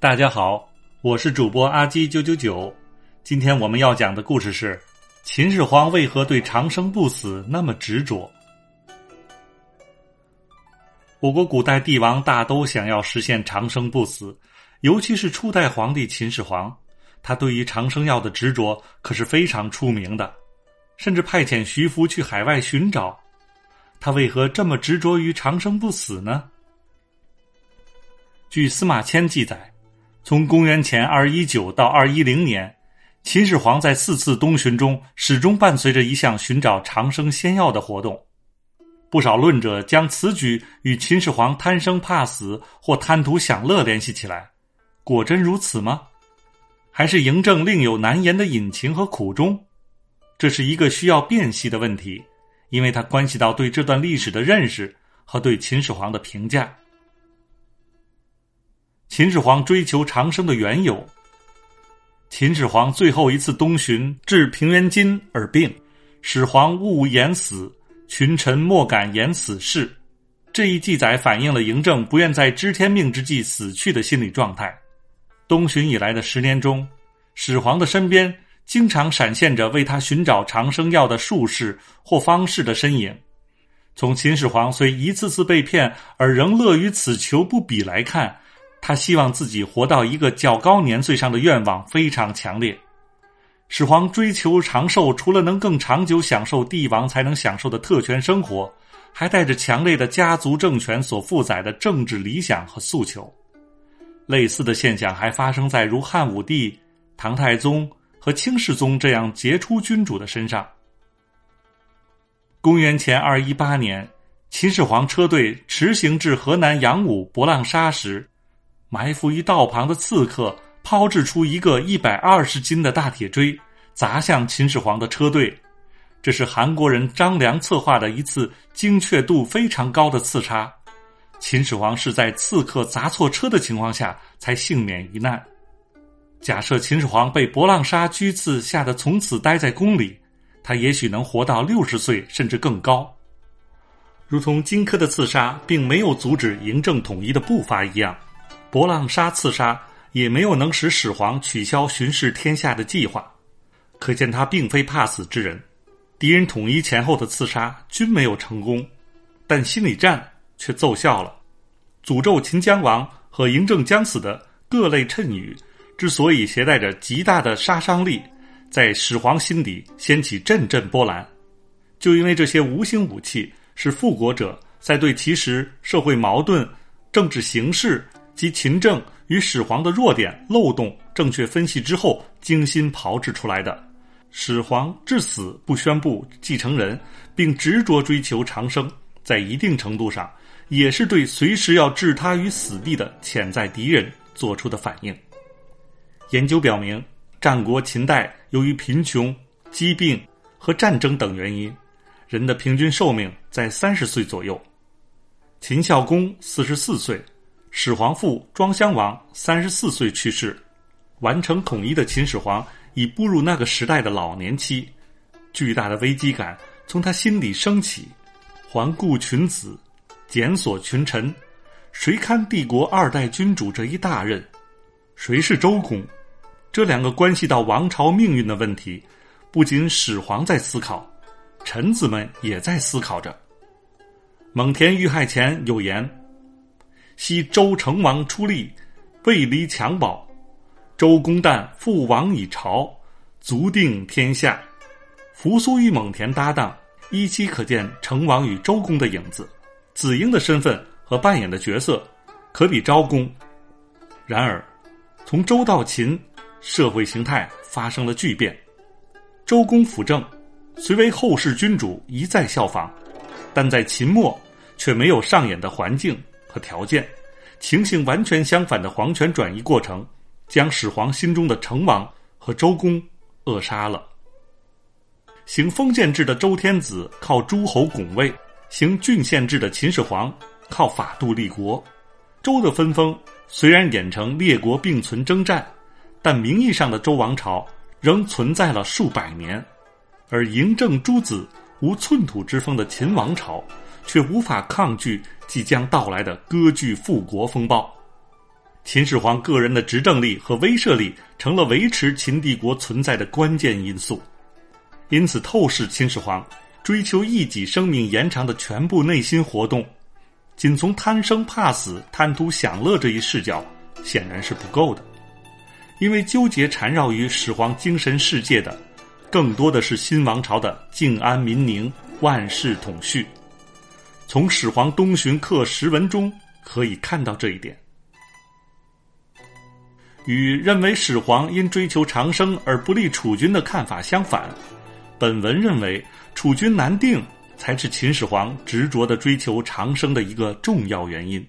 大家好，我是主播阿基九九九。今天我们要讲的故事是：秦始皇为何对长生不死那么执着？我国古代帝王大都想要实现长生不死，尤其是初代皇帝秦始皇，他对于长生药的执着可是非常出名的，甚至派遣徐福去海外寻找。他为何这么执着于长生不死呢？据司马迁记载。从公元前二一九到二一零年，秦始皇在四次东巡中始终伴随着一项寻找长生仙药的活动。不少论者将此举与秦始皇贪生怕死或贪图享乐联系起来。果真如此吗？还是嬴政另有难言的隐情和苦衷？这是一个需要辨析的问题，因为它关系到对这段历史的认识和对秦始皇的评价。秦始皇追求长生的缘由。秦始皇最后一次东巡至平原津而病，始皇勿言死，群臣莫敢言死事。这一记载反映了嬴政不愿在知天命之际死去的心理状态。东巡以来的十年中，始皇的身边经常闪现着为他寻找长生药的术士或方士的身影。从秦始皇虽一次次被骗而仍乐于此求不比来看。他希望自己活到一个较高年岁上的愿望非常强烈。始皇追求长寿，除了能更长久享受帝王才能享受的特权生活，还带着强烈的家族政权所负载的政治理想和诉求。类似的现象还发生在如汉武帝、唐太宗和清世宗这样杰出君主的身上。公元前二一八年，秦始皇车队驰行至河南阳武博浪沙时。埋伏于道旁的刺客抛掷出一个一百二十斤的大铁锥，砸向秦始皇的车队。这是韩国人张良策划的一次精确度非常高的刺杀。秦始皇是在刺客砸错车的情况下才幸免于难。假设秦始皇被博浪沙狙刺吓得从此待在宫里，他也许能活到六十岁甚至更高。如同荆轲的刺杀并没有阻止嬴政统一的步伐一样。博浪沙刺杀也没有能使始皇取消巡视天下的计划，可见他并非怕死之人。敌人统一前后的刺杀均没有成功，但心理战却奏效了。诅咒秦姜王和嬴政将死的各类谶语，之所以携带着极大的杀伤力，在始皇心底掀起阵阵波澜，就因为这些无形武器是复国者在对其实社会矛盾、政治形势。及秦政与始皇的弱点漏洞正确分析之后，精心炮制出来的。始皇至死不宣布继承人，并执着追求长生，在一定程度上也是对随时要置他于死地的潜在敌人做出的反应。研究表明，战国秦代由于贫穷、疾病和战争等原因，人的平均寿命在三十岁左右。秦孝公四十四岁。始皇父庄襄王三十四岁去世，完成统一的秦始皇已步入那个时代的老年期，巨大的危机感从他心里升起。环顾群子，检索群臣，谁堪帝国二代君主这一大任？谁是周公？这两个关系到王朝命运的问题，不仅始皇在思考，臣子们也在思考着。蒙恬遇害前有言。西周成王出力，未离襁褓；周公旦父王以朝，足定天下。扶苏与蒙恬搭档，依稀可见成王与周公的影子。子婴的身份和扮演的角色，可比昭公。然而，从周到秦，社会形态发生了巨变。周公辅政，虽为后世君主一再效仿，但在秦末却没有上演的环境。和条件，情形完全相反的皇权转移过程，将始皇心中的成王和周公扼杀了。行封建制的周天子靠诸侯拱卫，行郡县制的秦始皇靠法度立国。周的分封虽然演成列国并存征战，但名义上的周王朝仍存在了数百年，而嬴政诸子无寸土之封的秦王朝。却无法抗拒即将到来的割据复国风暴。秦始皇个人的执政力和威慑力成了维持秦帝国存在的关键因素。因此，透视秦始皇追求一己生命延长的全部内心活动，仅从贪生怕死、贪图享乐这一视角，显然是不够的。因为纠结缠绕于始皇精神世界的，更多的是新王朝的静安民宁、万世统序。从始皇东巡刻石文中可以看到这一点。与认为始皇因追求长生而不利楚军的看法相反，本文认为楚军难定才是秦始皇执着的追求长生的一个重要原因。